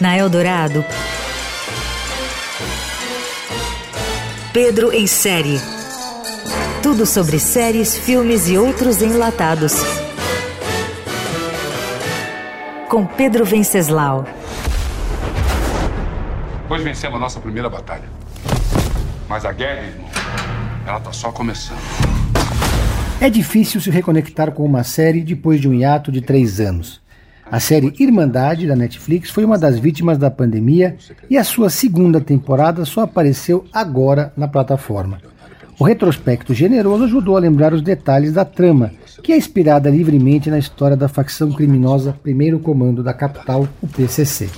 Na Eldorado, Pedro em série. Tudo sobre séries, filmes e outros enlatados. Com Pedro Venceslau. Hoje vencemos a nossa primeira batalha. Mas a guerra, irmão, ela tá só começando. É difícil se reconectar com uma série depois de um hiato de três anos. A série Irmandade, da Netflix, foi uma das vítimas da pandemia e a sua segunda temporada só apareceu agora na plataforma. O retrospecto generoso ajudou a lembrar os detalhes da trama, que é inspirada livremente na história da facção criminosa Primeiro Comando da capital, o PCC.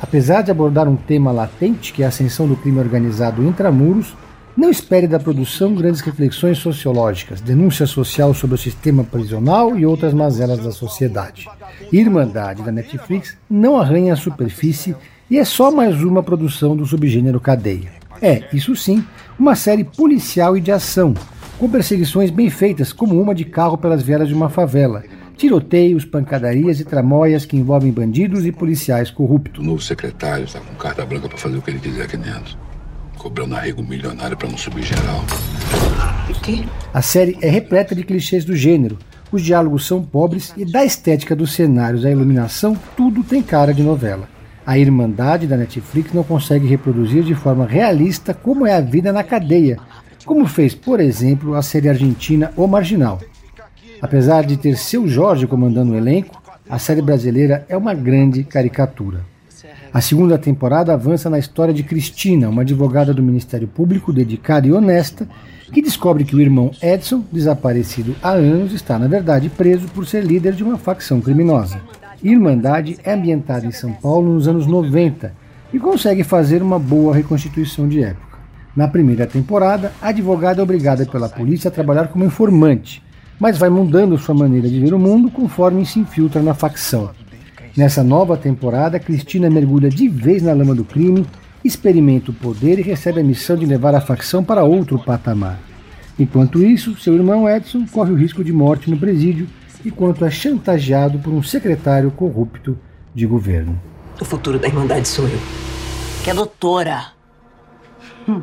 Apesar de abordar um tema latente, que é a ascensão do crime organizado intramuros, não espere da produção grandes reflexões sociológicas, denúncia social sobre o sistema prisional e outras mazelas da sociedade. Irmandade da Netflix não arranha a superfície e é só mais uma produção do subgênero cadeia. É, isso sim, uma série policial e de ação, com perseguições bem feitas, como uma de carro pelas vielas de uma favela, tiroteios, pancadarias e tramóias que envolvem bandidos e policiais corruptos. O novo secretário está com carta branca para fazer o que ele quiser aqui dentro cobrando arrego milionário para não subir geral. A série é repleta de clichês do gênero. Os diálogos são pobres e da estética dos cenários à iluminação, tudo tem cara de novela. A Irmandade da Netflix não consegue reproduzir de forma realista como é a vida na cadeia, como fez, por exemplo, a série argentina O Marginal. Apesar de ter seu Jorge comandando o elenco, a série brasileira é uma grande caricatura. A segunda temporada avança na história de Cristina, uma advogada do Ministério Público dedicada e honesta, que descobre que o irmão Edson, desaparecido há anos, está na verdade preso por ser líder de uma facção criminosa. Irmandade é ambientada em São Paulo nos anos 90 e consegue fazer uma boa reconstituição de época. Na primeira temporada, a advogada é obrigada pela polícia a trabalhar como informante, mas vai mudando sua maneira de ver o mundo conforme se infiltra na facção. Nessa nova temporada, Cristina mergulha de vez na lama do crime, experimenta o poder e recebe a missão de levar a facção para outro patamar. Enquanto isso, seu irmão Edson corre o risco de morte no presídio, enquanto é chantageado por um secretário corrupto de governo. O futuro da Irmandade sou eu. Que é doutora. Hum.